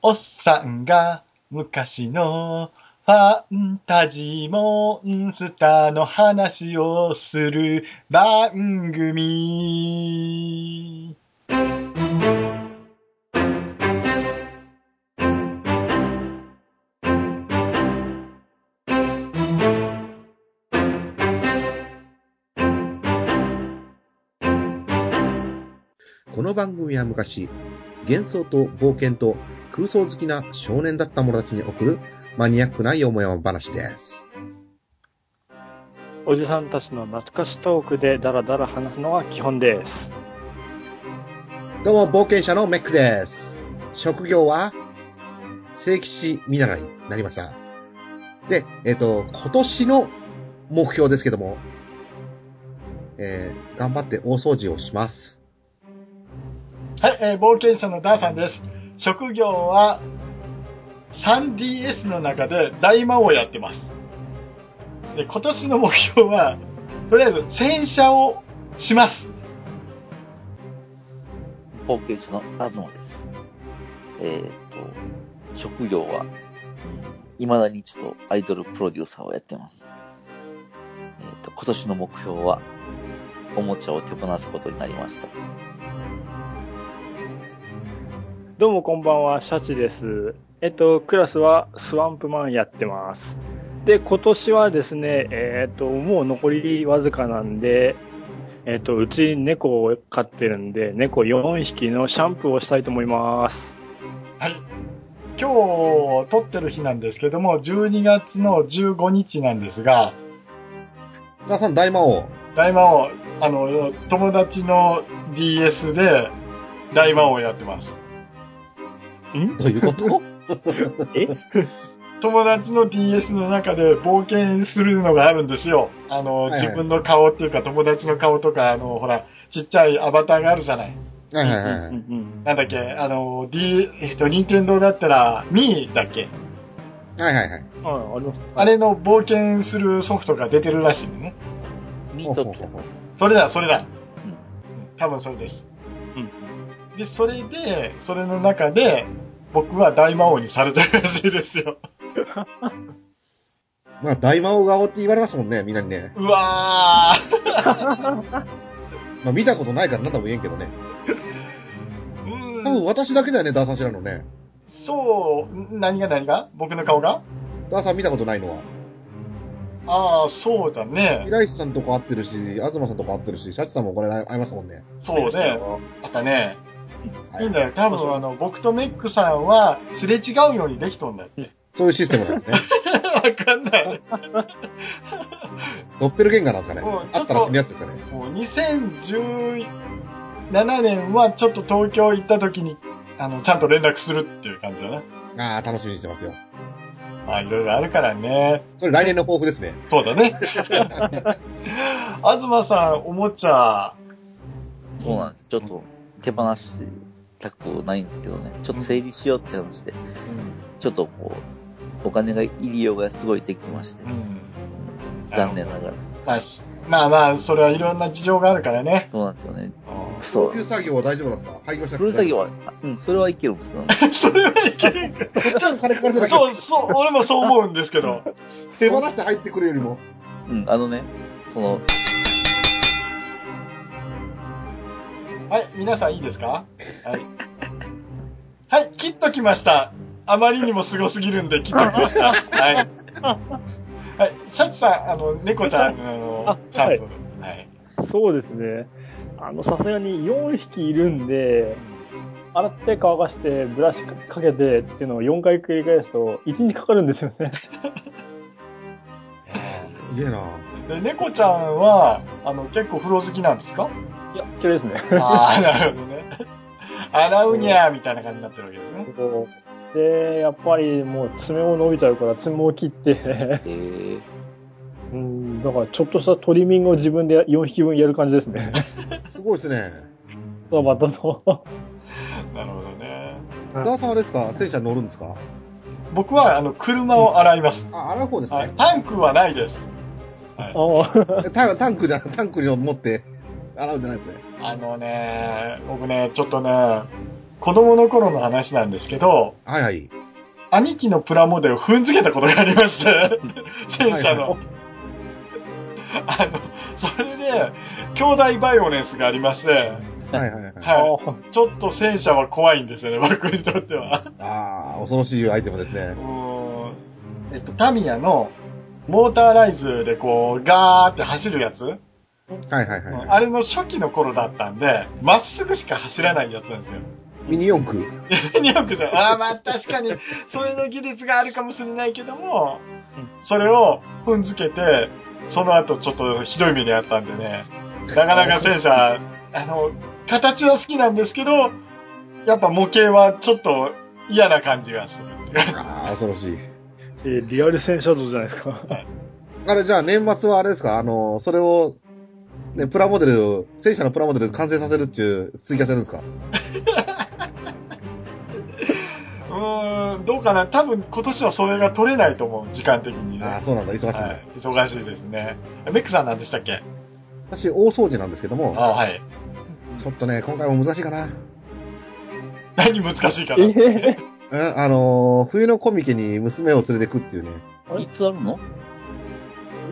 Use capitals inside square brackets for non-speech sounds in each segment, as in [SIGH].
おっさんが昔のファンタジーモンスターの話をする番組。この番組は昔、幻想と冒険と空想好きな少年だった者たちに送るマニアックなよもやま話です。おじさんたちの懐かしトークでダラダラ話すのが基本です。どうも、冒険者のメックです。職業は、聖騎士見習いになりました。で、えっ、と、今年の目標ですけども、えー、頑張って大掃除をします。はい、えー冒険者のダーさんです。職業は 3DS の中で大魔王やってます。で今年の目標は、とりあえず戦車をします。冒険者の東です。えーっと、職業は、未だにちょっとアイドルプロデューサーをやってます。えーっと、今年の目標は、おもちゃを手放すことになりました。どうもこんばんは、シャチです。えっと、クラスはスワンプマンやってます。で、今年はですね、えっと、もう残りわずかなんで、えっと、うち猫を飼ってるんで、猫4匹のシャンプーをしたいと思います。はい。今日撮ってる日なんですけども、12月の15日なんですが、さん大魔王。大魔王、あの、友達の DS で大魔王やってます。ん？どういうこと？え？友達の DS の中で冒険するのがあるんですよ。あの、はいはい自分の顔っていうか友達の顔とか、あの、ほら、ちっちゃいアバターがあるじゃない。はいはいはいはい。うんうんなんだっけ、あの、D、えっと、任天堂だったら、ミーだっけ？はいはいはい。あれの冒険するソフトが出てるらしいのね。ミートピア。それだ、それだ。うん多分それです。うんで、それで、それの中で、僕は大魔王にされてるらしいですよ。[LAUGHS] まあ、大魔王顔って言われますもんね、みんなにね。うわー。[LAUGHS] まあ、見たことないからなんとも言えんけどね。うん多分私だけだよね、ダーさん知らんのね。そう、ん何が何が？僕の顔が？ダーさん見たことないのは。ああ、そうだね。平石さんとこ会ってるし、東さんとこ会ってるし、シャチさんもこれ会いましたもんね。そうね。あったね。はいいいんだよ。多分、あの、僕とメックさんは、すれ違うようにできとんだよ。そういうシステムなんですね。[LAUGHS] わかんない。[LAUGHS] ドッペルゲンガーなんですかねあったら死ぬやつですかね。もう2017年はちょっと東京行った時に、あの、ちゃんと連絡するっていう感じだな。ああ、楽しみにしてますよ。まあ、いろいろあるからね。それ来年の抱負ですね。そうだね。[LAUGHS] 東さん、おもちゃ、そうなんです。ちょっと手放したくないんですけどね。ちょっと整理しようって話で、ちょっとこう、お金が入りようがすごいできましてう、ん。残念ながら。まあ、しまあまあ、それはいろんな事情があるからね。そうなんですよね。供そう。給作業は大丈夫なんですか？廃業したフル作業は、あうん、それはいけるんですけどね。[LAUGHS] それはいけるんか。ちゃんと金かかるじゃないそう、そう、俺もそう思うんですけど。[LAUGHS] 手放して入ってくるよりも。うん、あのね、その、はい、皆さんいいですか？はい。はい、切っときました。あまりにもすごすぎるんで切っときました。[LAUGHS] はい。はい、シャチさん、あの、猫ちゃんのあシャンプー。はい。そうですね。あの、さすがに4匹いるんで、洗って乾かして、ブラシかけてっていうのを4回繰り返すと、1日かかるんですよね。[LAUGHS] すげえなで、猫ちゃんは、あの、結構風呂好きなんですか？いや、嫌いですね。ああ、[LAUGHS] なるほどね。洗うにゃーみたいな感じになってるわけですね。で、やっぱりもう爪も伸びちゃうから爪を切って、えー、うん、だからちょっとしたトリミングを自分で4匹分やる感じですね。[LAUGHS] すごいですね。そう、またそう。なるほどね。ダーさんはですか？戦車乗るんですか？僕は、あの、車を洗います。あ、洗う方ですはいね。。タンクはないです。はい。タタンクじゃ、タンクに持って洗うんじゃないですね。あのね、僕ね、ちょっとね、子供の頃の話なんですけど、はいはい。兄貴のプラモデルを踏んづけたことがありまして、[LAUGHS] 戦車の。[LAUGHS] あの、それで、兄弟バイオレンスがありまして、はいはいはい。はちょっと戦車は怖いんですよね、僕にとっては。ああ、恐ろしいアイテムですね。えっと、タミヤの、モーターライズでこう、ガーって走るやつ、はいはいはいはい。あれの初期の頃だったんで、まっすぐしか走らないやつなんですよ。ミニ四駆。ニョクじゃん。ああ、まあ確かに、それの技術があるかもしれないけども、それを踏んづけて、その後ちょっとひどい目にあったんでね、なかなか戦車、あの、形は好きなんですけど、やっぱ模型はちょっと嫌な感じがする。ああ、恐ろしい。えーリアル戦車道じゃないですか。あれ、じゃあ年末はあれですか？あの、それを、ね、プラモデル、戦車のプラモデル完成させるっていう、追加せるんですか？[LAUGHS] うーん、どうかな多分今年はそれが取れないと思う、時間的にね。ああ、そうなんだ、忙しいんだ。はい、忙しいですね。メックさんなんでしたっけ？私、大掃除なんですけども、あはい。ちょっとね、今回も難しいかな。何難しいかな？え？うん、あのー冬のコミケに娘を連れてくっていうね、いつあるの？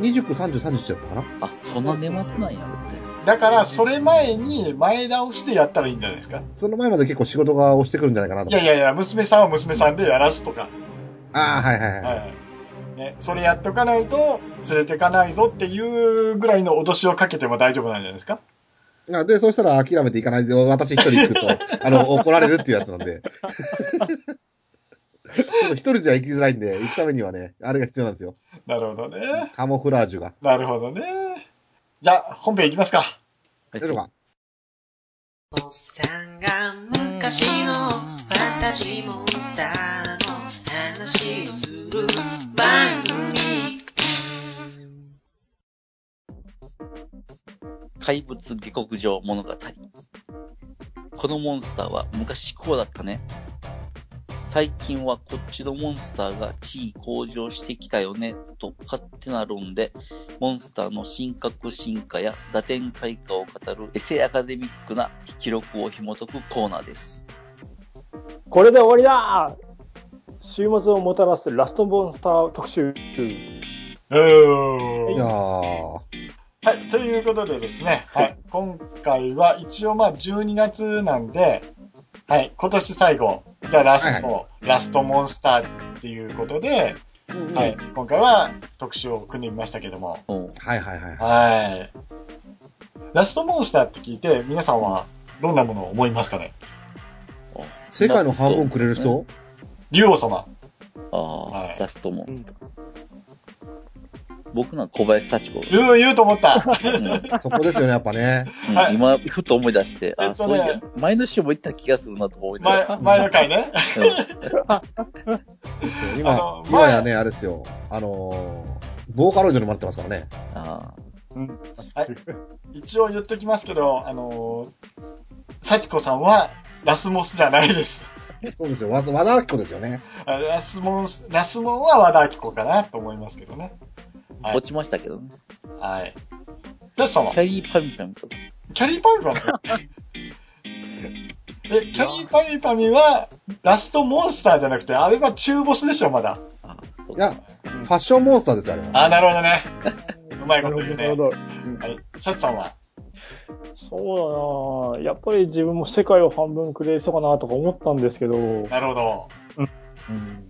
29、30、31だったかな？あ、そんな年末なんや、って。だから、それ前に前倒してやったらいいんじゃないですか？その前まで結構仕事が押してくるんじゃないかなと。いやいやいや、娘さんは娘さんでやらすとか。ああ、はいはいはい。はい。ね、それやっとかないと、連れてかないぞっていうぐらいの脅しをかけても大丈夫なんじゃないですか？あで、そうしたら諦めていかないで、私一人行くと、[LAUGHS] あの、怒られるっていうやつなんで。っ [LAUGHS] と一人じゃ行きづらいんで、行くためにはね、あれが必要なんですよ。なるほどね。カモフラージュが。なるほどね。じゃあ、本編いきますか。はい大丈夫かおっさんが昔のファンタジーモンスターの話をする番組怪物下克上物語。このモンスターは昔こうだったね。最近はこっちのモンスターが地位向上してきたよね、と勝手な論で、モンスターの進化進化や打点開花を語るエセアカデミックな記録を紐解くコーナーです。これで終わりだ週末をもたらすラストモンスター特集。いやー。はい、ということでですね、はい、今回は一応まあ12月なんで、はい、今年最後、じゃあラスト、はラストモンスターっていうことで、はい、今回は特集を組んでみましたけども、はいはいはい。はい。ラストモンスターって聞いて、皆さんはどんなものを思いますかね？世界の半分くれる人？竜王様。ああ、はいラストモンスター。僕のは小林幸子。言う、言うと思った。うんそこですよね、やっぱね。今、ふと思い出して、あ、そういや、前の週も言った気がするなと思いなが前、前の回ね。今今やね、あれですよ。あのー、ボーカロイドにもなってますからね。あ一応言っときますけど、あのー、幸子さんはラスモスじゃないです。そうですよ。和田明子ですよね。あラスモン、ラスモンは和田アキ子かなと思いますけどね。あ、はい落ちましたけどね。はい。ラスさんはキャリーパミュパミュとか。キャリーパミュパミ？[LAUGHS] え、キャリーパミュパミュは、ラストモンスターじゃなくて、あれは中ボスでしょ、まだ。あそういや、ファッションモンスターですよ、あれは。あ、なるほどね。うまいこと言うね。なるほど。はい。シャツさんは？そうだなやっぱり自分も世界を半分くれる人かなとか思ったんですけど、なるほど。うん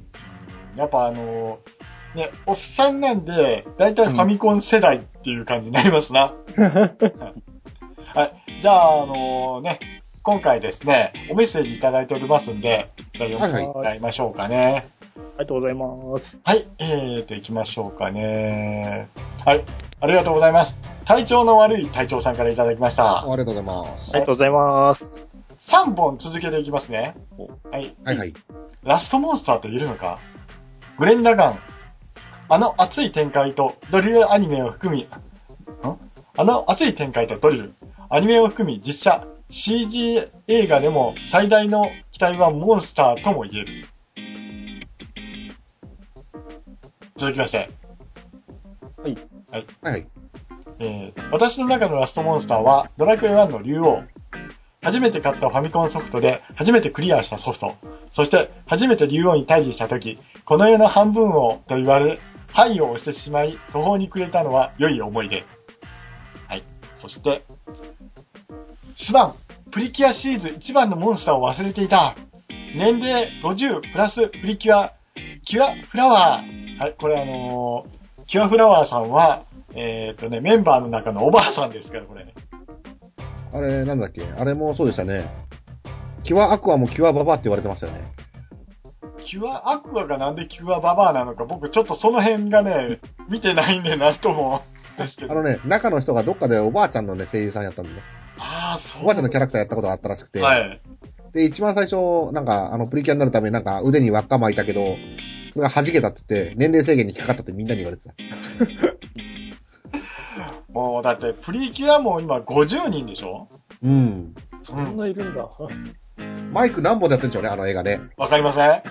やっぱあのーね、おっさんなんで、だいたいファミコン世代っていう感じになりますな。[LAUGHS] はい。じゃあ、あのね、今回ですね、おメッセージいただいておりますんで、じゃあ読んでもらいましょうかね。ありがとうございます。はい、えーと、行きましょうかね。はい、ありがとうございます。体調の悪い隊長さんからいただきました。ありがとうございます。ありがとうございます。3本続けていきますね。はい。はいはい。ラストモンスターと言えるのか？グレン・ラガン。あの熱い展開とドリルアニメを含み、ん？あの熱い展開とドリル、アニメを含み実写、CG 映画でも最大の期待はモンスターとも言える。続きまして、はいはい。えー私の中のラストモンスターはドラクエ1の竜王。初めて買ったファミコンソフトで、初めてクリアしたソフト、そして初めて竜王に退治した時、この世の半分をと言われ、はいをしてしまい、途方に暮れたのは良い思い出。はい。そして、スバン、プリキュアシリーズ一番のモンスターを忘れていた。年齢50プラスプリキュア、キュアフラワー。はい、これあのーキュアフラワーさんは、えーっとね、メンバーの中のおばあさんですから、これね。あれ、なんだっけ？あれもそうでしたね。キュアアクアもキュアババって言われてましたよね。キュアアクアがなんでキュアババアなのか、僕ちょっとその辺がね、見てないんでなんとも、ですけど。あのね、中の人がどっかでおばあちゃんのね、声優さんやったんでね。ああ、そう。おばあちゃんのキャラクターやったことがあったらしくて。はい。で、一番最初、なんか、あの、プリキュアになるためになんか腕に輪っか巻いたけど、それが弾けたって言って、年齢制限に引っかかったってみんなに言われてた。[LAUGHS] もうだって、プリキュアも今50人でしょ？うん。そんないるんだ。マイク何本でやってんでしょうね、あの映画ね。わかりません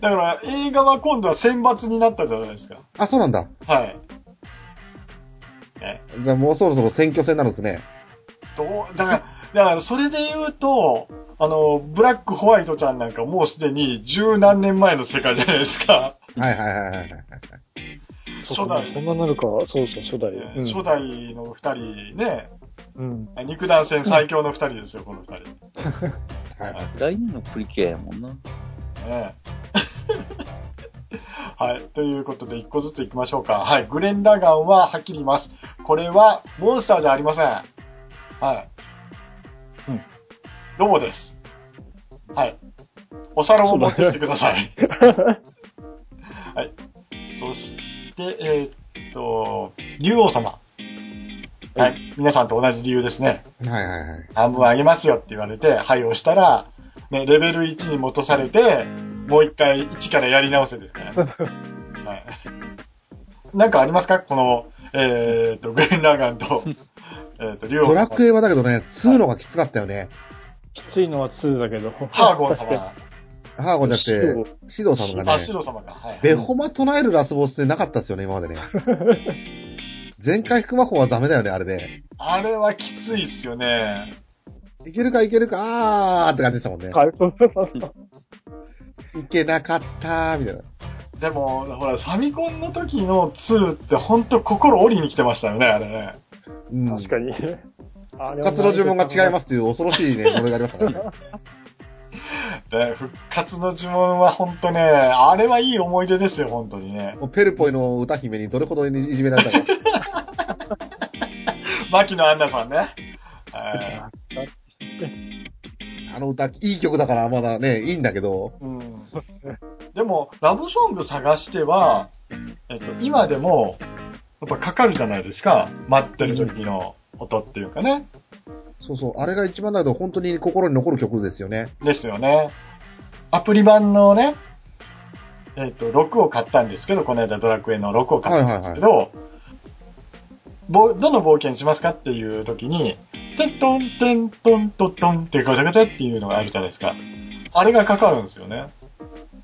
だから、映画は今度は選抜になったじゃないですか。あ、そうなんだ。はい。え、じゃあもうそろそろ選挙戦になるんですね。どう、だから、だから、それで言うと、あの、ブラックホワイトちゃんなんかもうすでに十何年前の世界じゃないですか。はいはいはいはいはい。初代そんななるか。そうそう、初代。うん初代の二人ね、うん。肉弾戦最強の二人ですよ、この二人。はいはい。来年のプリキュアやもんな。ね [LAUGHS] はい。ということで、一個ずつ行きましょうか。はい。グレン・ラガンははっきり言います。これは、モンスターじゃありません。はい。うん。ロボです。はい。お皿を持ってきてください。[LAUGHS] はい。そして、えーっと、竜王様。はい。皆さんと同じ理由ですね。はいはいはい。半分あげますよって言われて、はい押したら、ね、レベル1に戻されて、もう一回1からやり直せですからね。はい。なんかありますか？この、えー、と、グレン・ラガンと、[LAUGHS] えーと、リオドラクエはだけどね、2のがきつかったよね。きついのは2だけど。ハーゴン様。ハーゴンじゃなくて、シド様があ、ね、シロ様が。はい。ベホマ唱えるラスボスってなかったですよね、今までね。[LAUGHS] 全回復魔法はダメだよね、あれで。あれはきついっすよね。いけるかいけるか、あーって感じでしたもんね。はい、そうそうそう。いけなかったー、みたいな。でも、ほら、ファミコンの時の2ってほんと心折りに来てましたよね、あれね。うん。確かに。あ復活の呪文が違いますっていう恐ろしいね、[LAUGHS] 呪いがありましたね。[LAUGHS] で、復活の呪文はほんとね、あれはいい思い出ですよ、本当にね。ペルポイの歌姫にどれほどいじめられたか。[LAUGHS] 牧野アンナさんね。は [LAUGHS] あの歌、いい曲だからまだね、いいんだけど、いうん、でも、ラブソング探しては、えっと、今でも、やっぱかかるじゃないですか。待ってる時の音っていうかね。そうそう、あれが一番だけど本当に心に残る曲ですよね。ですよね。アプリ版のね、えっ、と、6を買ったんですけど、この間ドラクエの6を買ったんですけど、ぼどの冒険しますかっていう時に、テントン、テントントントンってガチャガチャっていうのがあるじゃないですか。あれがかかるんですよね。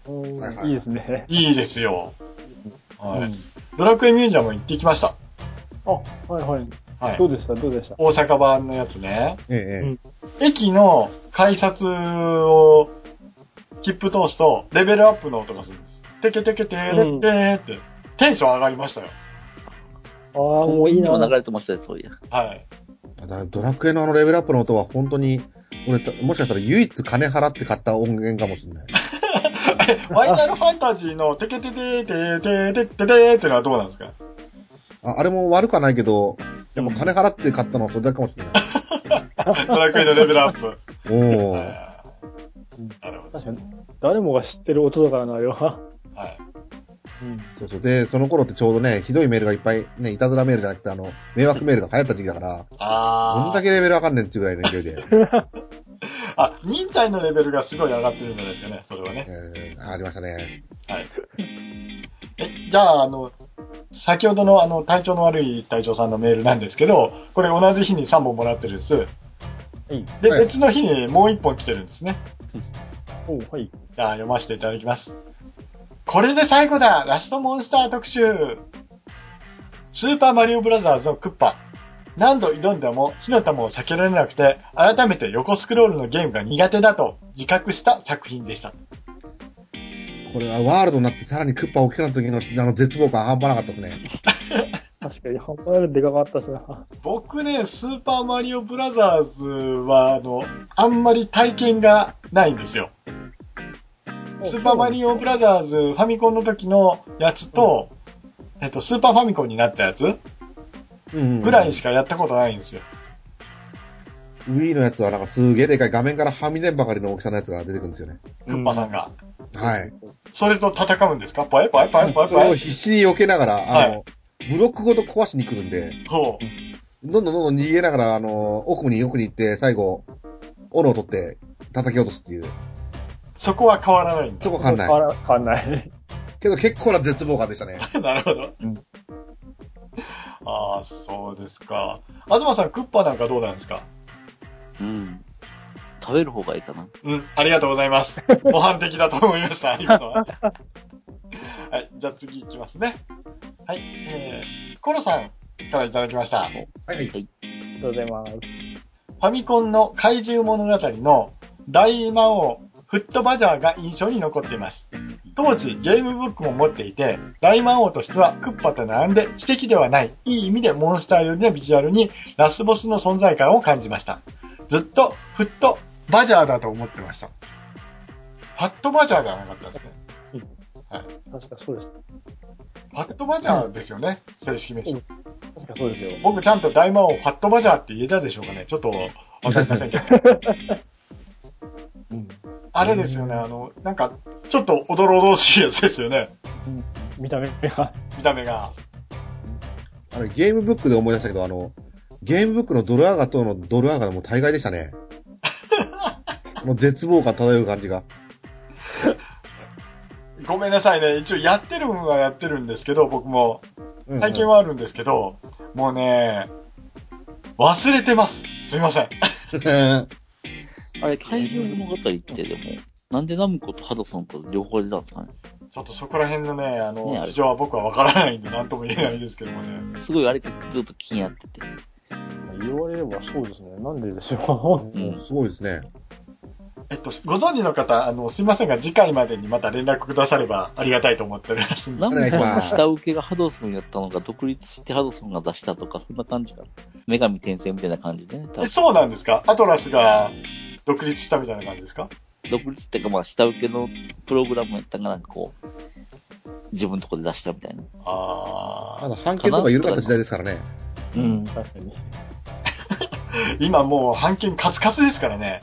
うんはいはいいいですね。いいですよ。はいうんドラクエミュージアム行ってきました。あ、はいはい。はいど。うでした？どうでした？大阪版のやつね。ええええ駅の改札を切符通すと、レベルアップの音がするんです。テケテケテレッテーって、テンション上がりましたよ。ああ、もういいな。今流れてましたよ、そういや。はい。だからドラクエのあのレベルアップの音は本当に、俺た、もしかしたら唯一金払って買った音源かもしれない。[LAUGHS] ファイナルファンタジーのテケテテテテテテテってのはどうなんですか？ああれも悪くはないけど、やっぱ金払って買ったのはそれだけかもしれない。ドラクエのレベルアップ。おー。はいなるほど。確かに。誰もが知ってる音だからな、あれは。はい。うん。そうそう。で、その頃ってちょうどね、ひどいメールがいっぱい、ね、いたずらメールじゃなくて、あの、迷惑メールが流行った時期だから、どあー。んだけレベルわかんねんっていうぐらいの勢いで、[LAUGHS] あ、忍耐のレベルがすごい上がってるんじゃないですかね、それはね。えー、ありましたね。はい。え、じゃあ、あの、先ほどのあの、体調の悪い隊長さんのメールなんですけど、これ同じ日に3本もらってるんです。はい。で、はい別の日にもう1本来てるんですね。おうはい。じゃあ、読ませていただきます。これで最後だラストモンスター特集スーパーマリオブラザーズのクッパ。何度挑んでも火の玉を避けられなくて、改めて横スクロールのゲームが苦手だと自覚した作品でした。これはワールドになってさらにクッパ大きくなった時のあの絶望感半端なかったですね。[LAUGHS] 確かに、半端なくでかかったしな。僕ね、スーパーマリオブラザーズは、あの、あんまり体験がないんですよ。スーパーマリオブラザーズファミコンの時のやつと、えっと、スーパーファミコンになったやつうんぐらいしかやったことないんですよ。Wii のやつはなんかすげえでかい画面からはみ出んばかりの大きさのやつが出てくるんですよね。クッパさんが。はい。それと戦うんですか？パイパイパイパイそれをパイ。必死に避けながら、あの、はブロックごと壊しに来るんで、ほう。どんどんどんどん逃げながら、あの、奥に奥に行って、最後、斧を取って叩き落とすっていう。そこは変わらないんだ。そこわかんない変。わら変わんない。けど結構な絶望感でしたね。[LAUGHS] なるほど。うんああ、そうですか。東さん、クッパなんかどうなんですか？うん。食べる方がいいかな。うん、ありがとうございます。[LAUGHS] 模範的だと思いました、今のは。[LAUGHS] はい、じゃあ次行きますね。はい、えー、コロさんからいただきました。はいはい。ありがとうございます。ファミコンの怪獣物語の大魔王フットバジャーが印象に残っています。当時ゲームブックも持っていて、大魔王としてはクッパと並んで知的ではない、いい意味でモンスター寄りのビジュアルにラスボスの存在感を感じました。ずっとフットバジャーだと思ってました。ファットバジャーではなかったんですね。確かそうです。ファットバジャーですよね、正式名称。確かそうですよ。僕ちゃんと大魔王ファットバジャーって言えたでしょうかねちょっとわかりませんけど。[LAUGHS] うん。あれですよね、あの、なんか、ちょっとおどろおどろしいやつですよね。見た目が。見た目が。あれ、ゲームブックで思い出したけど、あの、ゲームブックのドルアーガとのドルアーガのもう大概でしたね。[LAUGHS] もう絶望感漂う感じが。ごめんなさいね。一応やってるのはやってるんですけど、僕も。うんうん体験はあるんですけど、もうね、忘れてます。すいません。[LAUGHS] あれ、怪獣物語ってでも、なんでナムコとハドソンと両方出たんですかね？ちょっとそこら辺のね、あの、ね事情は僕はわからないんで、なんとも言えないですけどもね。すごいあれずっと気になってて。言われればそうですね。なんででしょうん。すごいですね。えっと、ご存知の方、あの、すいませんが、次回までにまた連絡くださればありがたいと思っておりますんで。[LAUGHS] 下請けがハドソンやったのが独立してハドソンが出したとか、そんな感じかな。女神転生みたいな感じでね。多え、分そうなんですか？アトラスが独立したみたいな感じですか？独立っていうかまあ下請けのプログラムやったんがなんかこう、自分のとこで出したみたいな。あまだ判決とか緩かった時代ですからね。う。うん。確かに。今もう判件カツカツですからね。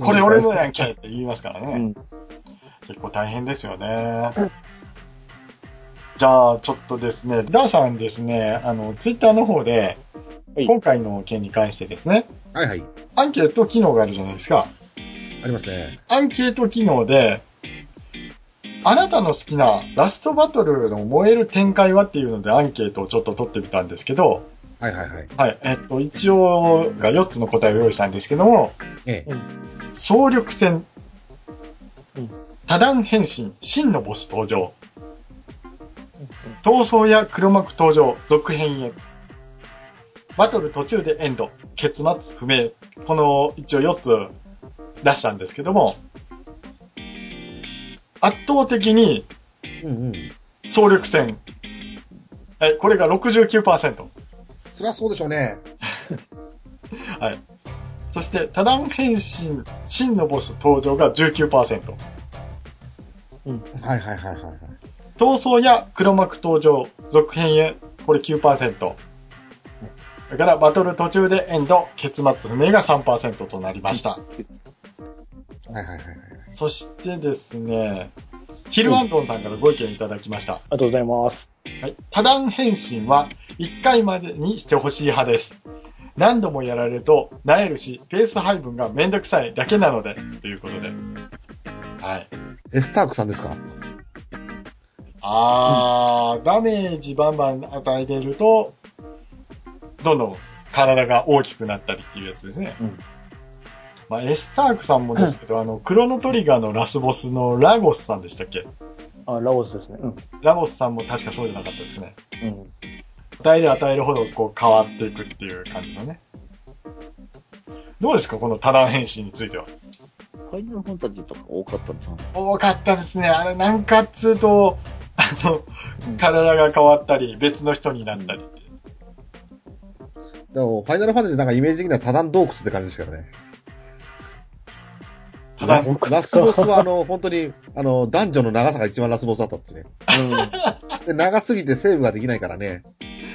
これ俺のやんけって言いますからね。うん。結構大変ですよね。じゃあ、ちょっとですね、ダーさんですね、あの、ツイッターの方で、はい今回の件に関してですね、はいはい。アンケート機能があるじゃないですか。ありますね。アンケート機能で、あなたの好きなラストバトルの燃える展開はっていうのでアンケートをちょっと取ってみたんですけど、はいはいはい。はい、えっと、一応が4つの答えを用意したんですけども、ええ。総力戦うん、多段変身、真のボス登場、闘争や黒幕登場、続編へ。バトル途中でエンド、結末不明。この一応4つ出したんですけども、圧倒的にうんうん。総力戦。え、これが69%。そりゃそうでしょうね。[LAUGHS] はい。そして、多段変身、真のボス登場が19%。はいはいはいはいはい。闘争や黒幕登場、続編へ、これ9%。それから、バトル途中でエンド、結末不明が3%となりました。はいはいはいはい。そしてですね、ヒルアントンさんからご意見いただきました。ありがとうございます。はい。多段変身は1回までにしてほしい派です。何度もやられると、萎えるし、ペース配分がめんどくさいだけなので、ということで。はい。エスタークさんですか？あー、ダメージバンバン与えていると、どんどん体が大きくなったりっていうやつですね。うんまあ、エスタークさんもですけど、あの、クロノトリガーのラスボスのラゴスさんでしたっけ？あ、ラオスですね。うん。ラゴスさんも確かそうじゃなかったですね。うん。与えれば与えるほどこう変わっていくっていう感じのね。どうですか？この多段変身については。ファイナルファンタジーとか多かったんじゃん。多かったですね。あれなんかっつうと、あの、体が変わったり、別の人になったりって。でも、ファイナルファンタジーなんかイメージ的には多段洞窟って感じですからね。ラスラスボスはあの、本当に、あの、男女の長さが一番ラスボスだったってね。で、長すぎてセーブができないからね。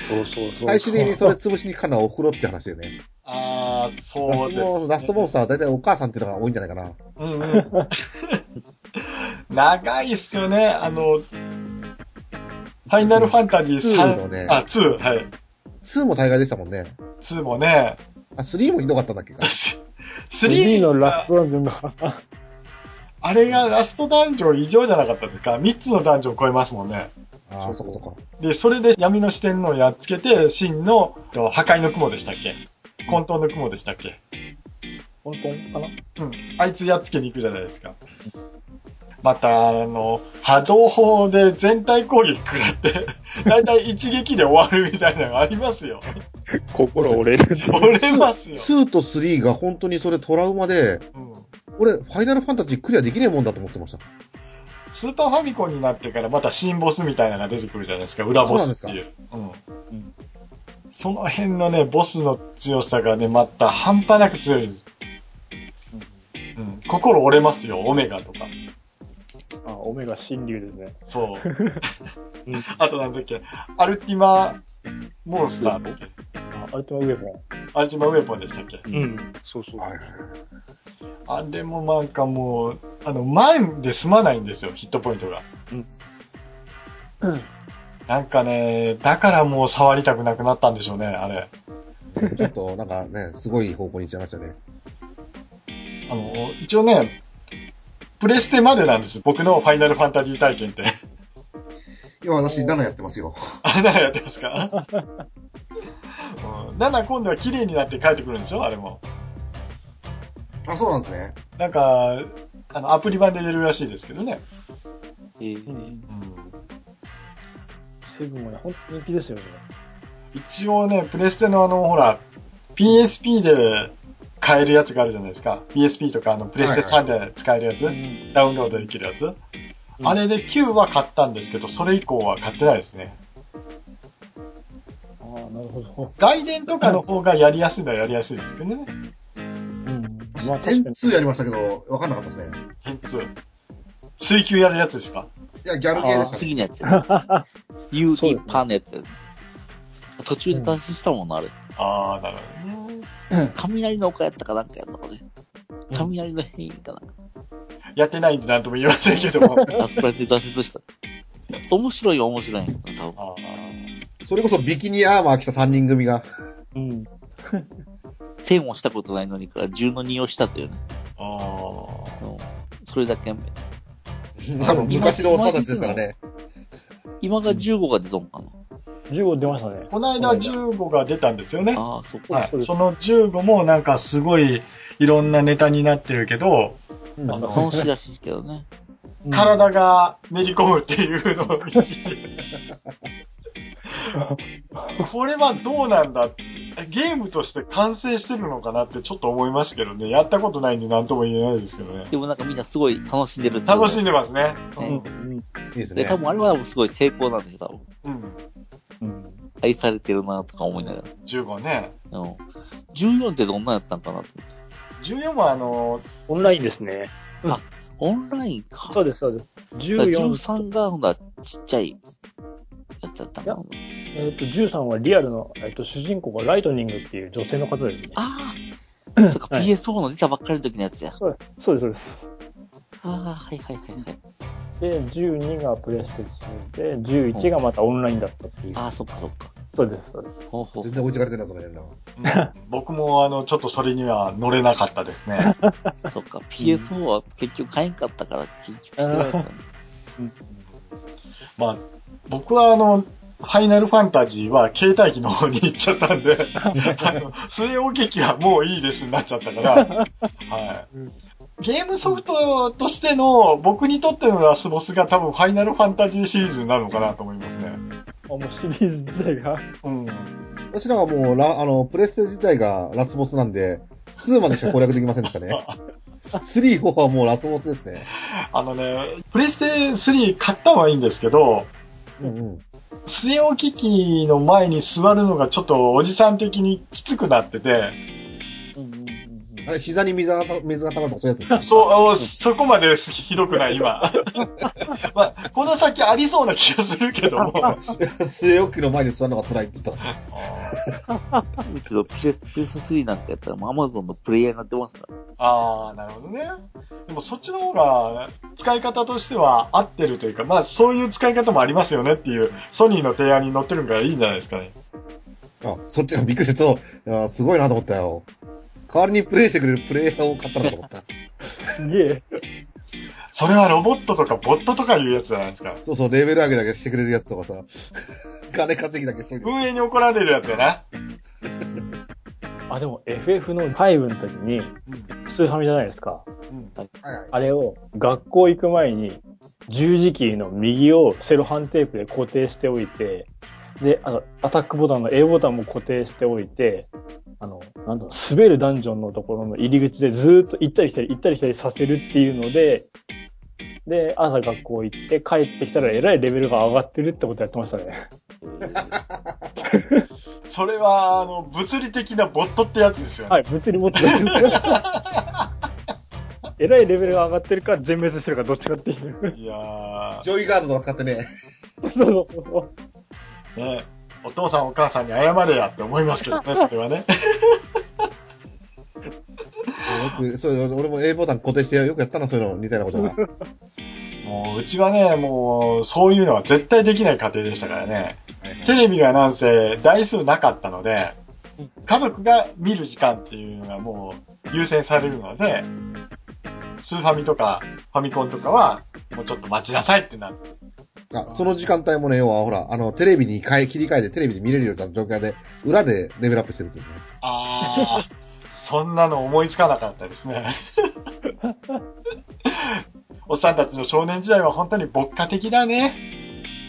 そうそうそう。最終的にそれ潰しにかかるのはお風呂って話でね。あー、ラそうです、ね。ラストモンスターは大体お母さんっていうのが多いんじゃないかな。うんうん。長いっすよね。あの、ファイナルファンタジー3。2のねあ、2、はい。2も大概でしたもんね。2もね。あ、3もひどかったんだっけか。[LAUGHS] 3のラがストランジョンが、あれがラストダンジョン異常じゃなかったですか ?3 つのダンジョン超えますもんね。ああ、そこそこ。で、それで闇の四天王をやっつけて、真のと破壊の雲でしたっけ？混沌の雲でしたっけ？本当かな？うん。あいつやっつけに行くじゃないですか。また、あの、波動砲で全体攻撃食らって、だいたい一撃で終わるみたいなのがありますよ。[LAUGHS] 心折れる。折れますよ。2と3が本当にそれトラウマで、うん。俺、ファイナルファンタジークリアできねえもんだと思ってました。スーパーファミコンになってからまた新ボスみたいなのが出てくるじゃないですか。裏ボスっていう。うん。その辺のね、ボスの強さがね、また半端なく強いです。うん。心折れますよ、オメガとか。あ、オメガ新竜ですね。そう。[LAUGHS] あとなんだっけ、アルティマモンスターだっけあ、アルティマウェポン。アルティマウェポンでしたっけ？うん。そうそう。はい。あれもなんかもう、あの、前で済まないんですよ、ヒットポイントが。うん。なんかね、だからもう触りたくなくなったんでしょうね、あれ。ちょっと、なんかね、すごい方向に行っちゃいましたね。あの、一応ね、プレステまでなんです。僕のファイナルファンタジー体験って。今私7やってますよ。あ、7やってますか、[LAUGHS] うん、?7 今度は綺麗になって帰ってくるんでしょ？あれも。あ、そうなんですね。なんか、あの、アプリ版で出るらしいですけどね。えー。うん、セブンはね、本当に人気ですよね。一応ね、プレステのあの、ほら、PSP で買えるやつがあるじゃないですか。PSP とかあの、プレステ3で使えるやつ、ダウンロードできるやつ。あれで9は買ったん。ですけど、それ以降は買ってないですね。ああ、なるほど。外伝とかの方がやりやすいのはやりやすいですけどね。うん。まあ確かに。2やりましたけど、わかんなかったですね。変2。水球やるやつですか？いや、ギャル系でしたね。次のやつ。ユーリパーのやつ。途中で脱出したもんな、あれ。あー、なるほどね。雷の丘やったかなんかやったかね。雷の変異かなんか。やってないんで何とも言いませんけども。あそこで挫折した。面白いよ、面白いんやけど、多分。それこそビキニアーマー着た3人組が。うん。[LAUGHS] 10をしたことないのにから10の2をしたというね。あー。うんそれだけ。あの、昔のおっさんたちですからね。今が15が出とんかな。15出ましたね。この間15が出たんですよね。ああ、そっか。はい。その15もなんかすごいいろんなネタになってるけど、うんあの楽しいらしいですけどね。体がめり込むっていうのを聞いて、[LAUGHS] これはどうなんだ？ゲームとして完成してるのかなってちょっと思いますけどね。やったことないんで何とも言えないですけどね。でもなんかみんなすごい楽しんでる楽しんででますね。うん。ううん。いいですで、ね多。分あれはすごい成功なんですよ、多分。ん。うん。うん。愛されてるなとか思いなが15ね。ら。うん。14ってどんなんやったんかなと。14はあの、オンラインですね。オンラインか。そうです、そうです。だから14、13がほんならちっちゃいやつやったんかな。えっと、13はリアルの、えっと、主人公がライトニングっていう女性の方ですね。ああ、[COUGHS] そっか、はい PSO の出たばっかりの時のやつや。そうです、そうです、そうです。ああ、はいはいはいはい。で、12がプレステ2で、11がまたオンラインだったっていう。ああ、そっかそっか。そうです、そうです。ほうほう全。然置いてかれてるな、その辺な。うん僕もあの、ちょっとそれには乗れなかったですね。[LAUGHS] そっか、PSO は結局買えんかったから、結局してないですよね。まあ、僕はあの、ファイナルファンタジーは携帯機の方に行っちゃったんで、[LAUGHS] あの、末置劇はもういいですになっちゃったから、[LAUGHS] はい。ゲームソフトとしての僕にとってのラスボスが多分ファイナルファンタジーシリーズになるのかなと思いますね。あもうシリーズ自体が？うん。私らはもう、ラ、あの、プレステ自体がラスボスなんで、2までしか攻略できませんでしたね。[LAUGHS] 3、4はもうラスボスですね。あのね、プレステ3買ったのはいいんですけど、うんうん。据え置き機の前に座るのがちょっとおじさん。的にきつくなってて、あれ、膝に水がた、水が溜まるとかそういうやつですかそう、あそこまでひどくない、今。[LAUGHS] まあ、この先ありそうな気がするけども。[LAUGHS] 据え置きの前に座るのが辛いって言った。うちのプレスプレス3なんかやったらもう Amazon のプレイヤーになってますから。ああ、なるほどね。でもそっちの方が使い方としては合ってるというか、まあそういう使い方もありますよねっていうソニーの提案に載ってるからいいんじゃないですかね。あ、そっちがびっくりして、ちょっと、いやすごいなと思ったよ。代わりにプレイしてくれるプレイヤーを買ったのかと思った。すげえ。それはロボットとかボットとかいうやつじゃないですか。そうそう、レベル上げだけしてくれるやつとかさ。[LAUGHS] 金稼ぎだけしといて。運営に怒られるやつやな。あ、でも FF の5の時に、スーファミじゃないですか。はいはい。あれを学校行く前に十字キーの右をセロハンテープで固定しておいて、で、あの、アタックボタンの A ボタンも固定しておいて、あの、なんだろう、滑るダンジョンのところの入り口でずーっと行ったり来たり行ったり来たりさせるっていうので、で、朝学校行って帰ってきたらえらいレベルが上がってるってことやってましたね。[LAUGHS] それは、あの、物理的なボットってやつですよね。はい、物理持ってる。[LAUGHS] えらいレベルが上がってるか全滅してるかどっちかっていう。い、やー、ジョイガードとか使ってね。そうそうそう。ね、お父さんお母さんに謝れやって思いますけどね、[LAUGHS] それはね。よく、そう俺も A ボタン固定してよくやったな、そういうの、みたいなことが。もう、うちはね、もう、そういうのは絶対できない家庭でしたからね。テレビがなんせ台数なかったので、家族が見る時間っていうのがもう優先されるので、スーファミとかファミコンとかは、もうちょっと待ちなさいってなる。あ、その時間帯もね、要はほら、あの、テレビに変え、切り替えてテレビで見れるような状況で、裏でレベルアップしてるっていうね。あー、そんなの思いつかなかったですね。[LAUGHS] おっさんたちの少年時代は本当に牧歌的だね。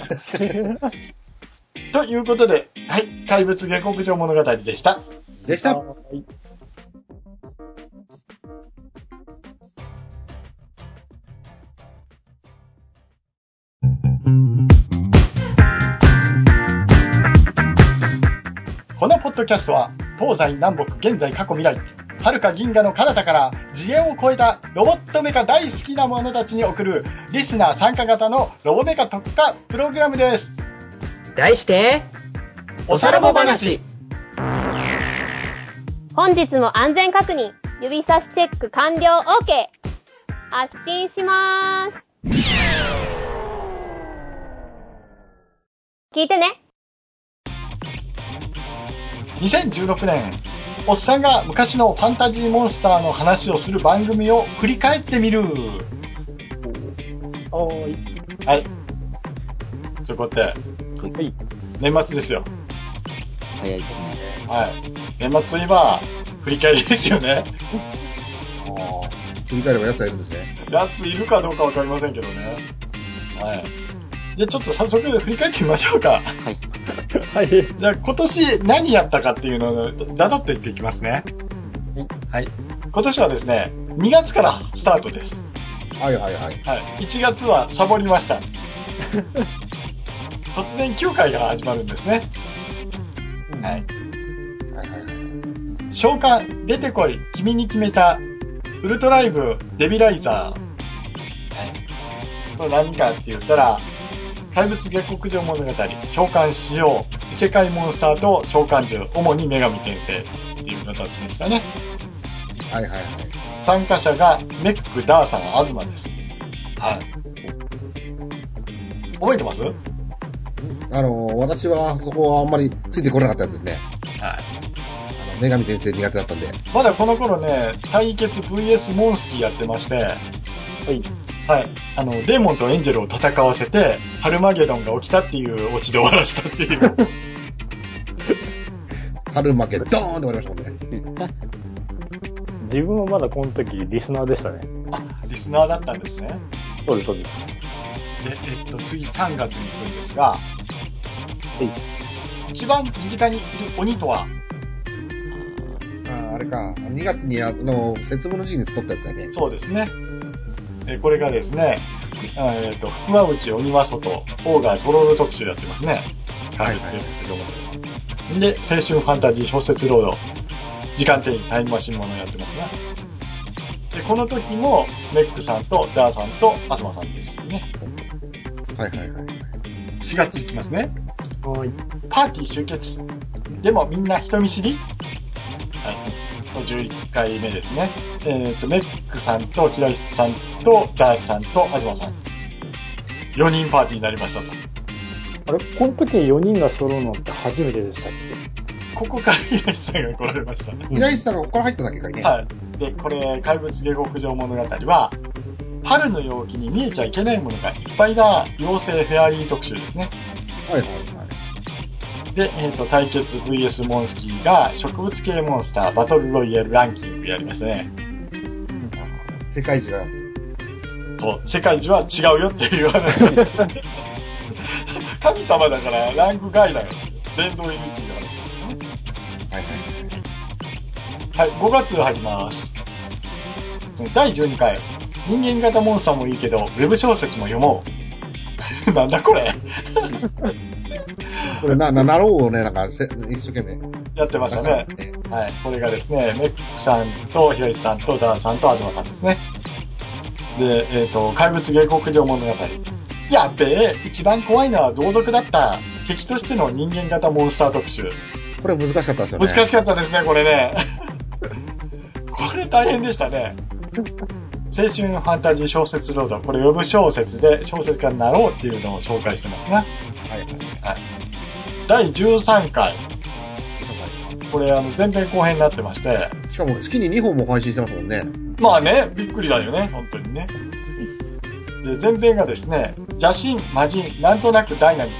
[LAUGHS] ということで、はい、怪物下克上物語でした。でした。ッドキャストは、東西南北現在過去未来、遥か銀河の彼方から次元を超えたロボットメカ大好きな者たちに送るリスナー参加型のロボメカ特化プログラムです。題して、おさらぼ話。本日も安全確認、指差しチェック完了 OK! 発進しまーす。聞いてね。2016年、おっさんが昔のファンタジーモンスターの話をする番組を振り返ってみる。おーい。はい。そこって、はい。年末ですよ。早いですね。はい。年末といえば、振り返りですよね。ああ。振り返れば奴はいるんですね。やついるかどうかわかりませんけどね。はい。で、ちょっと早速振り返ってみましょうか。はい。はい。じゃあ今年何やったかっていうのをざざっと言っていきますね。はい。今年はですね、2月からスタートです。はいはいはい。はい。1月はサボりました。[LAUGHS] 突然9回が始まるんですね。はい。はいはいはい。召喚、出てこい、君に決めた、ウルトライブ、デビライザー。はい。これ何かって言ったら、怪物下克上物語、召喚しよう、異世界モンスターと召喚獣、主に女神転生っていう形でしたね。はいはいはい。参加者がメック、ダーさん、アズマです。はい。覚えてます？はい。あの、私はそこはあんまりついてこなかったやつですね。あの、女神転生苦手だったんで。まだこの頃ね、対決 VS モンスキーやってまして、はい。はい。あの、デーモンとエンジェルを戦わせて、ハルマゲドンが起きたっていうオチで終わらせたっていう。春負け、ドーンって終わりましたもんね。自分はまだこの時リスナーでしたね。あ、リスナーだったんですね。そうです、そうです。で、えっと、次3月に行くんですが、一番身近にいる鬼とは、あーあれか。2月にあの、節分の時に撮ったやつだね。そうですね。えーこれがですね、えっ、と、福和内鬼は外、オーガートロール特集やってますね。はいですけども。で、青春ファンタジー小説ロード、時間転移タイムマシンものやってますね。で、この時も、メックさんとダーさんとアスマさんですね。はいはいはい。4月いきますね。はい。パーティー集結。でもみんな人見知りはい。11回目ですね。えっ、と、メックさんと平石さんとダースさんと東さん。4人パーティーになりましたと。あれ？この時に4人が揃うのって初めてでしたっここから平石さんが来られましたね。け平石さんのここから入っただけかいね。はい。で、これ、怪物下克上物語は、春の陽気に見えちゃいけないものがいっぱいだ、妖精フェアリー特集ですね。はいはいはい。で、えっ、と、対決 VS モンスキーが植物系モンスターバトルロイヤルランキングやりましたね。世界中が、そう、世界一は違うよっていう話。神様だからランク外だよ。殿堂入りっていう話。はいはいはい、5月入ります。第12回。人間型モンスターもいいけど、ウェブ小説も読もう。[LAUGHS] なんだこれこれな、な、なろうをね、なんかせ、一生懸命。やってましたね。はい。これがですね、メックさんと、ひろゆきさんと、ダーさんと、東さんですね。で、えっ、と、怪物下克上物語。やっべえ、一番怖いのは同族だった。敵としての人間型モンスター特集。これ難しかったですよね。難しかったですね、これね。[LAUGHS] これ大変でしたね。青春ファンタジー小説ロード。これ呼ぶ小説で小説家になろうっていうのを紹介してますね。はいはい。第13回。これあの前編後編になってまして。しかも月に2本も配信してますもんね。まあね、びっくりだよね、本当にね。で、前編がですね、邪神、魔人、なんとなくダイナミッ。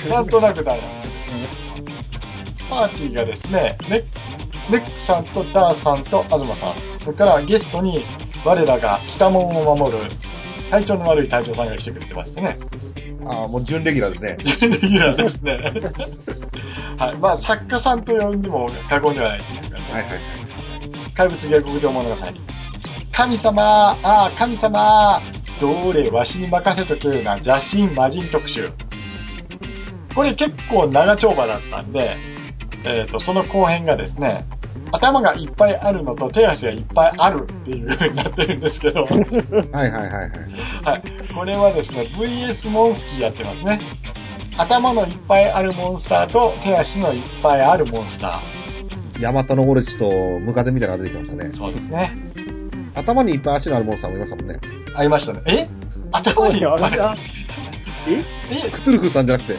ク。なんとなくダイナミック。パーティーがですね、メッメックさんとダーさんと東さん。それからゲストに我らが北門を守る体調の悪い隊長さんが来てくれてましてね。ああ、もう準レギュラーですね。レギュラーですね。はい。まあ、作家さんと呼んでも過言ではないというかね。はいはいはい。怪物下克上物語。神様ああ、神様どれ、わしに任せとけな、邪神魔人特集。これ結構長丁場だったんで、えっ、と、その後編がですね、頭がいっぱいあるのと手足がいっぱいあるっていう風になってるんですけど、はいはいはいはい。はい。これはですね、VS モンスキーやってますね。頭のいっぱいあるモンスターと手足のいっぱいあるモンスタヤマタノオレチとムカデみたいなのが出てきましたねー。。そうですね。頭にいっぱい足のあるモンスターもいましたもんね。ありましたね。え？頭にいっぱいあれだえ？え？クトゥルフさんじゃなくて。え？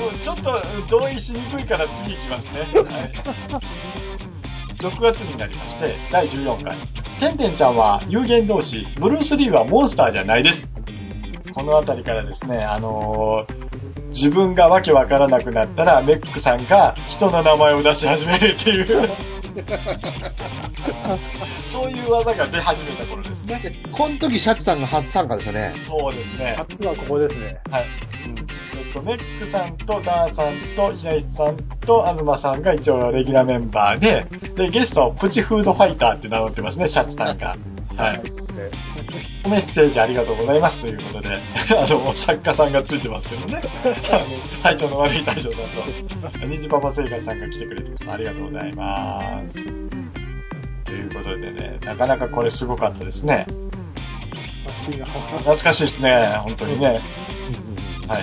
もうちょっと同意しにくいから次行きますね。はい。6月になりまして、第14回。てんてんちゃんは有限同士、ブルース・リーはモンスターじゃないです。このあたりからですね、あのー自分がわけわからなくなったら、メックさんが人の名前を出し始めるっていう、[LAUGHS] そういう技が出始めた頃ですね。で、この時シャチさんが初参加ですよね。そうですね。初はここですね。はい。えっと、メックさんとダーさんと平石さんと東さんが一応レギュラーメンバーで、で、ゲスト、プチフードファイターって名乗ってますね、シャツさんが。はい。メッセージありがとうございますということで、あの、作家さんがついてますけどね。あの、体調の悪い隊長さんと、虹パパ生活さんが来てくれてます。ありがとうございます。ということでね、なかなかこれすごかったですね。懐かしいですね、本当にね。はい。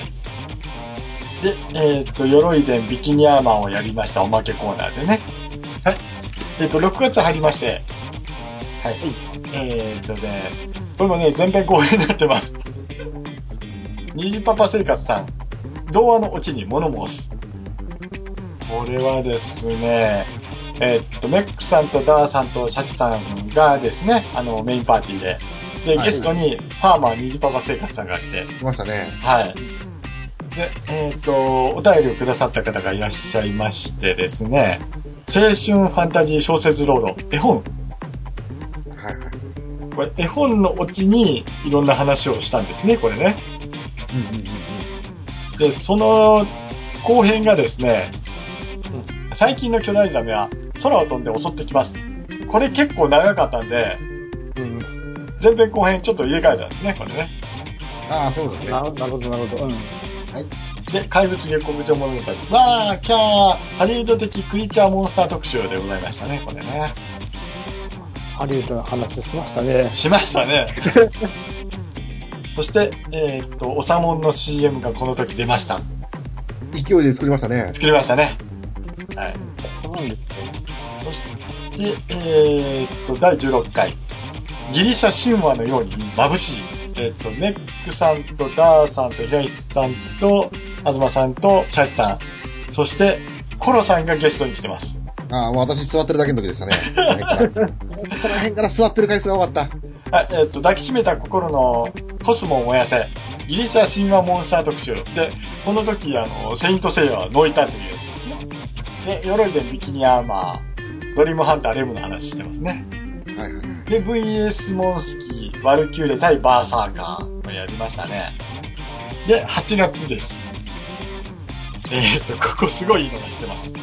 で、えーっと、鎧伝ビキニアーマーをやりました、おまけコーナーでね。はい。えーっと、6月入りまして、はい。えーっとね、これもね、前編後編になってます。虹パパ生活さん、童話のオチに物申す。これはですね、えーっと、メックさんとダーさんとシャチさんがですね、あの、メインパーティーで、で、はいゲストに、ファーマー虹パパ生活さんが来て、来ましたね。はい。で、えっ、と、お便りをくださった方がいらっしゃいましてですね、青春ファンタジー小説ロード、絵本。これ絵本のオチにいろんな話をしたんですね、これね。うんうんうんうん。で、その後編がですね、最近の巨大ザメは空を飛んで襲ってきます。これ結構長かったんで、うん。前編後編ちょっと入れ替えたんですね、これね。ああ、そうですね。ななるほど、なるほど。うん。で、怪物下克上物語。わー、キャー、ハリウッド的クリーチャーモンスター特集でございましたね、これね。ハリウッドの話しましたね。しましたね。そして、えーっと、おさもんの CM がこの時出ました。勢いで作りましたね。作りましたね。はい。そうなんですね。そして、えーっと、第16回。ギリシャ神話のように眩しい。えーっと、ネックさんとダーさんと平石さんと、東さんとシャチさん。そして、コロさんがゲストに来てます。ああ、もう私座ってるだけの時でしたね。この辺から座ってる回数が多かった。はい、えーっと、抱きしめた心のコスモを燃やせ。ギリシャ神話モンスター特集。で、この時、あの、セイントセイヤはノイタというやつですね。で、鎧でビキニアーマー、ドリームハンターレムの話してますね。はいはい。で、VS モンスキー、ワルキューレ対バーサーカー。これやりましたね。で、8月です。えー、っと、ここすごいのが言ってます。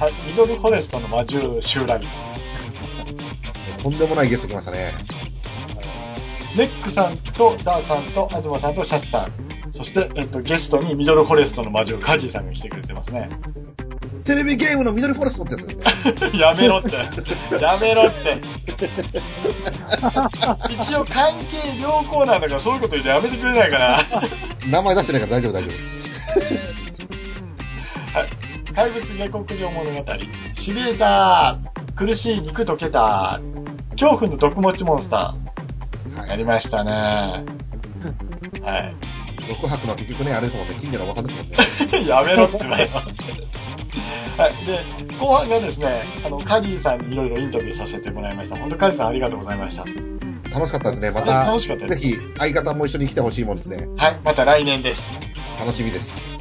はい、ミドルフォレストの魔獣襲来。とんでもないゲスト来ましたね。ネックさんとダーさんと東さんとシャツさん。そして、えっと、ゲストにミドルフォレストの魔獣カジーさんが来てくれてますね。テレビゲームのミドルフォレストってやつ。[LAUGHS] やめろって。やめろって。一応関係良好なんだからそういうこと言ってやめてくれないかな。名前出してないから大丈夫大丈怪物下克上物語。しびれた苦しい肉溶けた恐怖の毒持ちモンスタ夫。ー。やりましたね。はい。毒吐くのは結局ね、あれですもんね、近所のおばさんですもんね。[LAUGHS] やめろって言われた。はい。で、後半がですね、あの、カディさんにいろいろインタビューさせてもらいました。本当カディさんありがとうございました。楽しかったですね。まはいた、楽しかった。ぜひ、相方も一緒に来てほしいもんですね。はい。また来年です。楽しみです。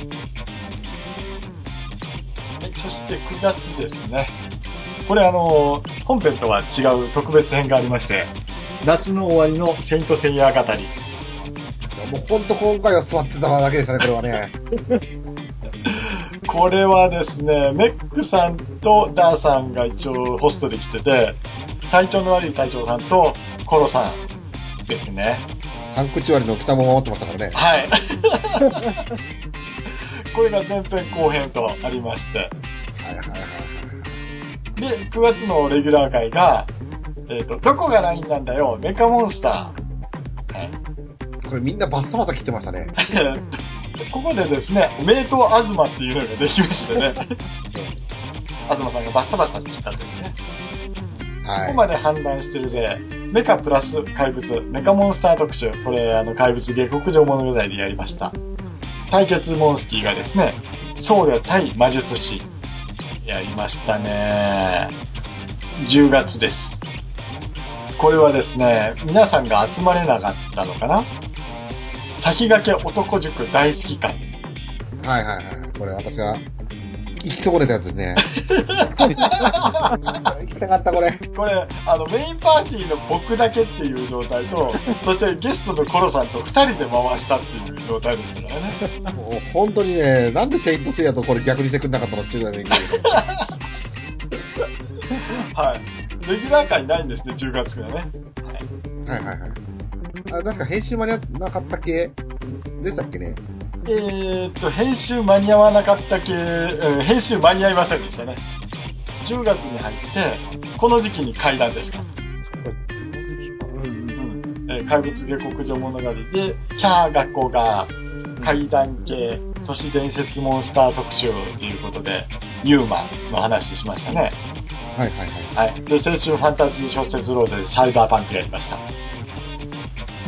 はい。そして9月ですね。これあの、本編とは違う特別編がありまして、夏の終わりのセイントセイヤー語り。もうほんと今回は座ってただけでしたね、これはね。[LAUGHS] これはですね、メックさんとダーさんが一応ホストで来てて、体調の悪い隊長さんとコロさんですね。サンクチュアリの北も守ってましたからね。はい。[LAUGHS] これが前編後編とありまして。で、9月のレギュラー会が、えっ、と、どこがラインなんだよ、メカモンスター。はい。これみんなバッサバサ切ってましたね。[LAUGHS] ここでですね、名刀東っていうのができましてね。[LAUGHS] 東さんがバッサバサ切ったというね。こはい。こまで判断してるぜ。メカプラス怪物、メカモンスター特集。これ、あの、怪物下克上物語でやりました。対決モンスキーがですね、僧侶対魔術師。やりましたね。10月です。これはですね、皆さんが集まれなかったのかな？先駆け男塾大好き会。はいはいはい。これ私が、行き損ねたやつですね。行きたかった、これ。これ、あの、メインパーティーの僕だけっていう状態と、そしてゲストのコロさんと二人で回したっていう状態でしたからね。もう本当にね、なんでセイントセイヤとこれ逆にしてくんなかったのっていうぐらいのはい。レギュラー会ないんですね、10月がね。はいはいはい。あれ、確か編集間に合わなかった系でしたっけね？えーっと、編集間に合わなかった系、うん編集間に合いませんでしたね。10月に入って、この時期に階段ですか。うん怪物下克上物語で、キャー学校が怪談系、都市伝説モンスター特集ということで、ユーマの話しましたね。はいはいはい。はい。で、青春ファンタジー小説ロードでサイバーパンクやりました。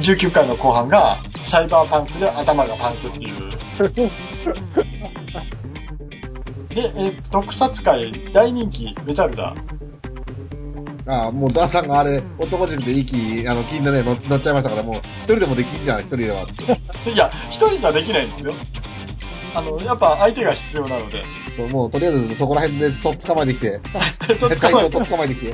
19回の後半が、サイバーパンクで頭がパンクっていう。で、えー特撮界大人気メタルだ。ああ、もうダーさんがあれ、男塾で息、あの、金のね、乗乗っちゃいましたから、もう、一人でもできんじゃん、一人では、つって。いや、一人じゃできないんですよ。あの、やっぱ相手が必要なので。もう、とりあえずそこら辺で [LAUGHS] と捕まえてきて、と、会捕まえ長と捕まえてきて。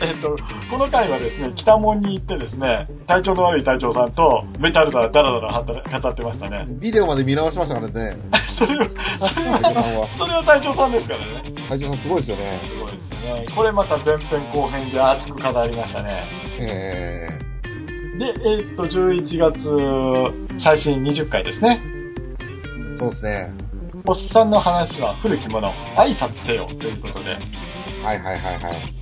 えっっと、この回はですね、北門に行ってですね、体調の悪い隊長さんと、メタルだらだらだら語ってましたね。ビデオまで見直しましたからね。[LAUGHS] それを、それは、は。[LAUGHS] それは隊長さんですからね。隊長さんすごいですよね。すごいですね。これまた前編後編で熱く語りましたね。えで、えーっと、11月、最新20回ですね。ー、そうですね。おっさんの話は古きもの、挨拶せよということで、はいはいはいはい。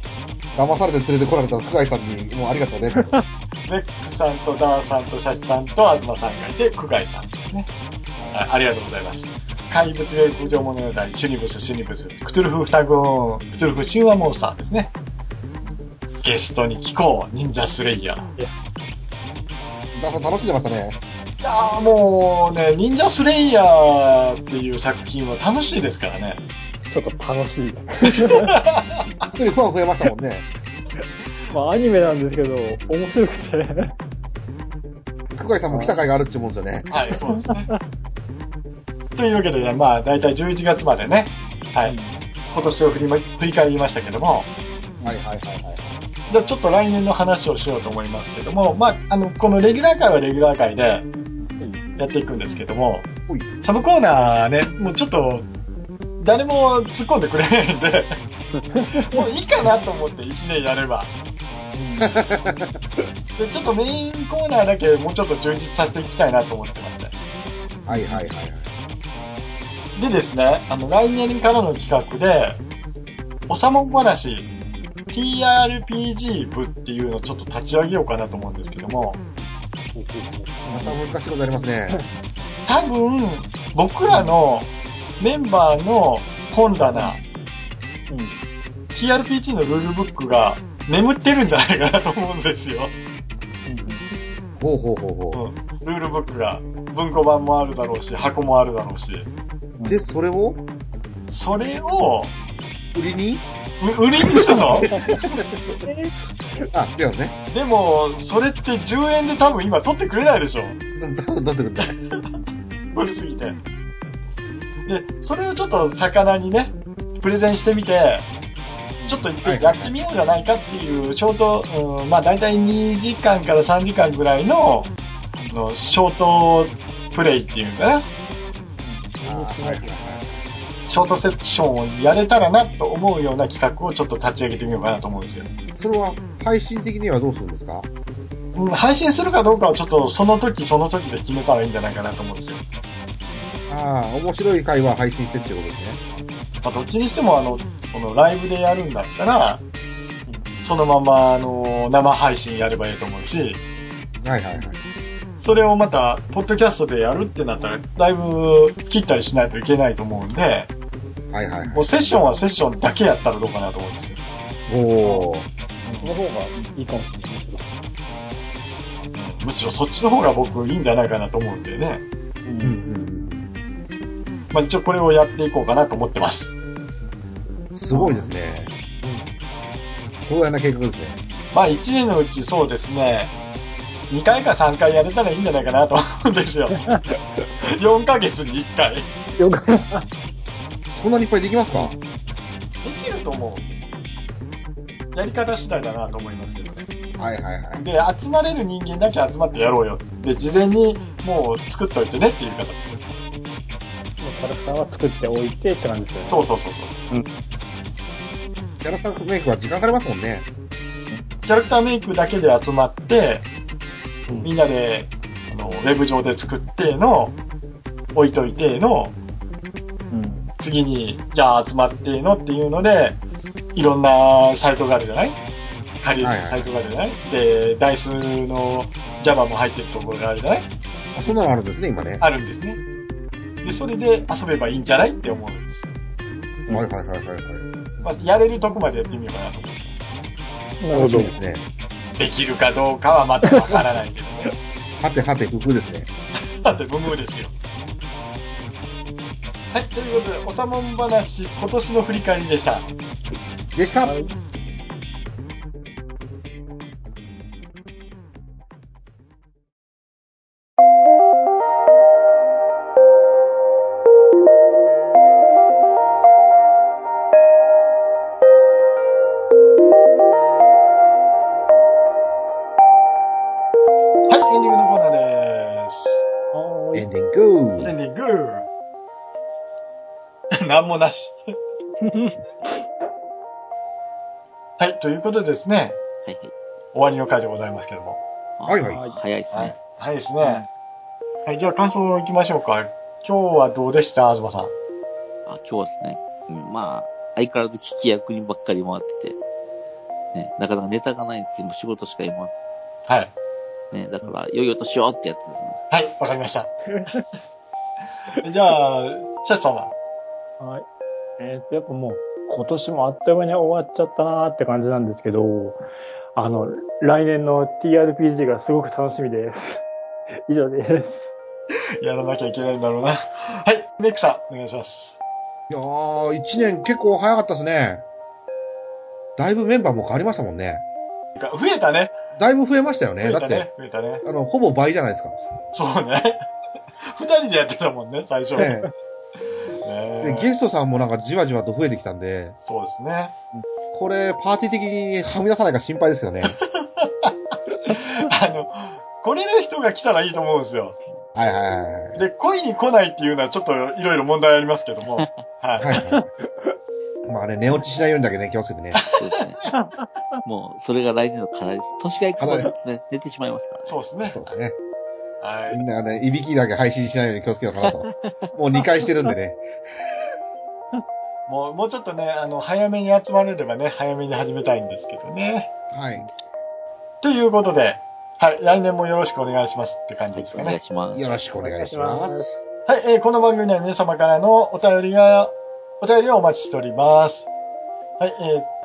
騙されて連れてこられた久我井さんに、もうありがとうね。[LAUGHS] レックさんとダーさんとシャチさんと東さんがいて、久我井さんですね。はい、ありがとうございます。怪物霊空上物語、シュニブス、シュニブス、クトゥルフ双子、クトゥルフ神話モンスターですね。ゲストに聞こう、忍者スレイヤー。ダーさん楽しんでましたね。いやーもうね、忍者スレイヤーっていう作品は楽しいですからね。ちょっと楽しい。[LAUGHS] 一人ファン増えましたもんね。まあ、アニメなんですけど、面白くて。久我井さんも来た回があるって思うんですよね。はい、そうですね。というわけでね、まあ、だいたい11月までね、はい、今年を振りま振り返りましたけども、はいはいはいはい。じゃあちょっと来年の話をしようと思いますけども、まあ、あの、このレギュラー会はレギュラー会でやっていくんですけどもサブコーナーね、もうちょっと、誰も突っ込んでくれないんで、[LAUGHS] もういいかなと思って1年やれば。[LAUGHS] で、ちょっとメインコーナーだけもうちょっと充実させていきたいなと思ってますね。はいはいはいはい。でですね、あの、来年からの企画で、おさもん話、TRPG 部っていうのをちょっと立ち上げようかなと思うんですけども、また難しいことありますね。多分、僕らのメンバーの本棚、TRPG のルールブックが眠ってるんじゃないかなと思うんですよ。ほうほうほうほうん。ルールブックが。文庫版もあるだろうし、箱もあるだろうし。う。で、それを？それを、売りに？う売りにするの？[LAUGHS] あ、違うね。でも、それって10円で多分今取ってくれないでしょ。ど、どってくんだい古すぎて。で、それをちょっと魚にね、プレゼンしてみて、ちょっと一回やってみようじゃないかっていう、ショート、うん、まあ大体2時間から3時間ぐらいの、あのショートプレイっていうのかな。あはいはいはい。ショートセッションをやれたらなと思うような企画をちょっと立ち上げてみようかなと思うんですよ。それは、配信的にはどうするんですか？うん、配信するかどうかはちょっとその時その時で決めたらいいんじゃないかなと思うんですよ。ああ、面白い回は配信してってことですね。まあ、どっちにしてもあの、このライブでやるんだったら、そのままあの、生配信やればいいと思うし、はいはいはい。それをまた、ポッドキャストでやるってなったら、だいぶ切ったりしないといけないと思うんで、はいはいもうセッションはセッションだけやったらどうかなと思うんです。おー。その方がいいかもしれないむしろそっちの方が僕いいんじゃないかなと思うんでね。うんうんまあ一応これをやっていこうかなと思ってます。うん。すごいですね。壮大な計画ですね。まあ1年のうちそうですね、2回か3回やれたらいいんじゃないかなと思うんですよ。[LAUGHS] 4ヶ月に1回。そんなにいっぱいできますか？きると思う。やり方次第だなと思いますけどね。はいはいはい。で、集まれる人間だけ集まってやろうよ。で、事前にもう作っといてねっていう形で。キャラクターは作っておいてって感じですよね。そうそうそうそう。キャラクターメイクは時間かかりますもんね。キャラクターメイクだけで集まって、みんなで、あの、ウェブ上で作っての、置いといての、うん。次に、じゃあ集まってのっていうので、いろんなサイトがあるじゃない？借りるサイトがあるじゃない、で、ダイスの Java も入ってるところがあるじゃない？あ、そんなのあるんですね、今ね。あるんですね。で、それで遊べばいいんじゃないって思うんです。はいはいはいはいはい。まあ、やれるとこまでやってみようかなと思ってなるほど。ですね。できるかどうかはまだわからないけどね。はてはて、工夫ですね。だって無無ですよ。はい、ということで、おさもん話、今年の振り返りでした。でした、はいもなし。[LAUGHS] はい、ということでですね、はいはい。終わりの回でございますけども。あはいはいはいはい早いですね。。はいですね。はい、じゃあ感想いきましょうか。今日はどうでした？東さん。あ、今日はですね、うん、まあ、相変わらず聞き役にばっかり回ってて、ね、なかなかネタがないんですよ。もう仕事しか今、はい。ね、だから、よいよとしようってやつですね。はい、わかりました。[LAUGHS] じゃあ、シャチさんは？はい。えっ、と、やっぱもう、今年もあっという間に終わっちゃったなーって感じなんですけど、あの、来年の TRPG がすごく楽しみです。[LAUGHS] 以上です。やらなきゃいけないんだろうな。はい、メックさん、お願いします。いやー、一年結構早かったですね。だいぶメンバーも変わりましたもんね。増えたね。だいぶ増えましたよね。だって、増えたね。あの、ほぼ倍じゃないですか。そうね。[LAUGHS] 二人でやってたもんね、最初。ねねで、ゲストさんもなんかじわじわと増えてきたんで、そうですね。これ、パーティー的にはみ出さないか心配ですけどね。[LAUGHS] あの、来れる人が来たらいいと思うんですよ。はいはいはいはい。で、恋に来ないっていうのはちょっといろいろ問題ありますけども。[LAUGHS] はい。はいはい。まあね、寝落ちしないようにだけね、気をつけてね。そうですね。もう、それが来年の課題です。年がいくまでですね、寝てしまいますからね。そうですね。そうですね。はい。みんなね、いびきだけ配信しないように気をつけようかなと。もう2回してるんでね。もう、もうちょっとね、あの、早めに集まれればね、早めに始めたいんですけどね。はい。ということで、はい、来年もよろしくお願いしますって感じですかねお願い。します。よろしくお願いします。はい、えーこの番組では皆様からのお便りが、お便りをお待ちしております。はい、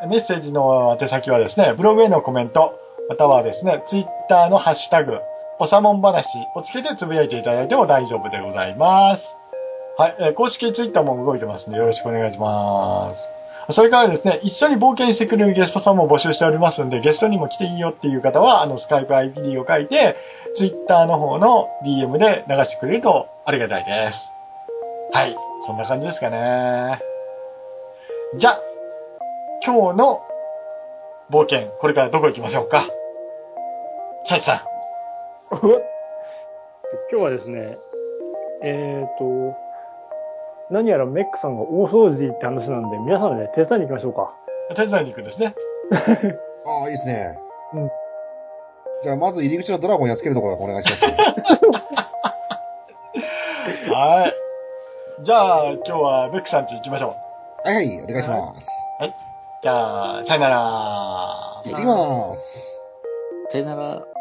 えーメッセージの宛先はですね、ブログへのコメント、またはですね、ツイッターのハッシュタグ、おさもん話をつけてつぶやいていただいても大丈夫でございます。はい、えー公式ツイッターも動いてますのでよろしくお願いします。それからですね、一緒に冒険してくれるゲストさんも募集しておりますんで、ゲストにも来ていいよっていう方は、あの、スカイプ IPD を書いて、ツイッターの方の DM で流してくれるとありがたいです。はい。そんな感じですかね。じゃあ、今日の冒険、これからどこ行きましょうか？シャイさん。今日はですね、えっ、と、何やらメックさんが大掃除って話なんで、皆さんで、ね、手伝いに行きましょうか。手伝いに行くんですね。[LAUGHS] ああ、いいですね。うん。じゃあ、まず入り口のドラゴンやっつけるところからお願いします。はい。じゃあ、今日はベックさん家行きましょはいはい、お願いします。う。じゃあ、さよなら。行ってきます。さよなら。